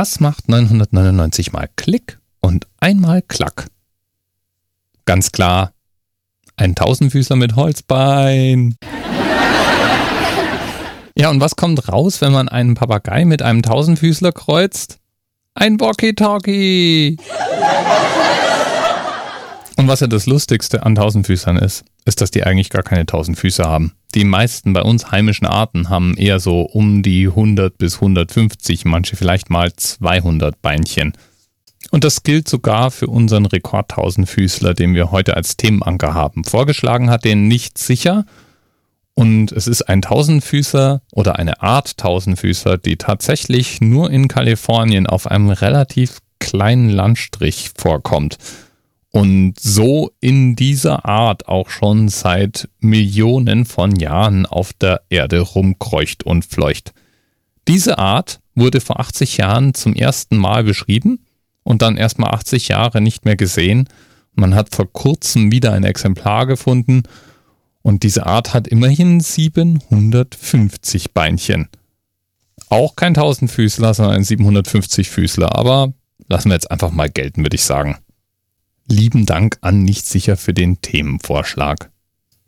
Was macht 999 mal Klick und einmal Klack? Ganz klar, ein Tausendfüßler mit Holzbein. Ja, und was kommt raus, wenn man einen Papagei mit einem Tausendfüßler kreuzt? Ein Walkie-Talkie. Und was ja das Lustigste an Tausendfüßlern ist, ist, dass die eigentlich gar keine Tausendfüße haben. Die meisten bei uns heimischen Arten haben eher so um die 100 bis 150, manche vielleicht mal 200 Beinchen. Und das gilt sogar für unseren Rekord-Tausendfüßler, den wir heute als Themenanker haben. Vorgeschlagen hat den nicht sicher. Und es ist ein Tausendfüßer oder eine Art Tausendfüßer, die tatsächlich nur in Kalifornien auf einem relativ kleinen Landstrich vorkommt. Und so in dieser Art auch schon seit Millionen von Jahren auf der Erde rumkreucht und fleucht. Diese Art wurde vor 80 Jahren zum ersten Mal beschrieben und dann erstmal 80 Jahre nicht mehr gesehen. Man hat vor kurzem wieder ein Exemplar gefunden und diese Art hat immerhin 750 Beinchen. Auch kein Tausendfüßler, sondern ein 750 Füßler, aber lassen wir jetzt einfach mal gelten, würde ich sagen. Lieben Dank an Nichtsicher für den Themenvorschlag.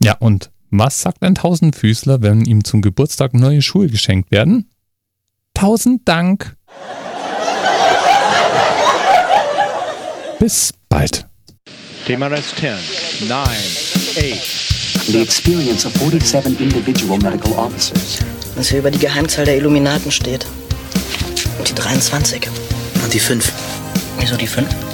Ja, und was sagt ein Tausendfüßler, wenn ihm zum Geburtstag neue Schuhe geschenkt werden? Tausend Dank! Bis bald. TMRS 10, 9, 8. The experience of 47 individual medical officers. Was hier über die Geheimzahl der Illuminaten steht. Und die 23. Und die 5. Wieso die 5?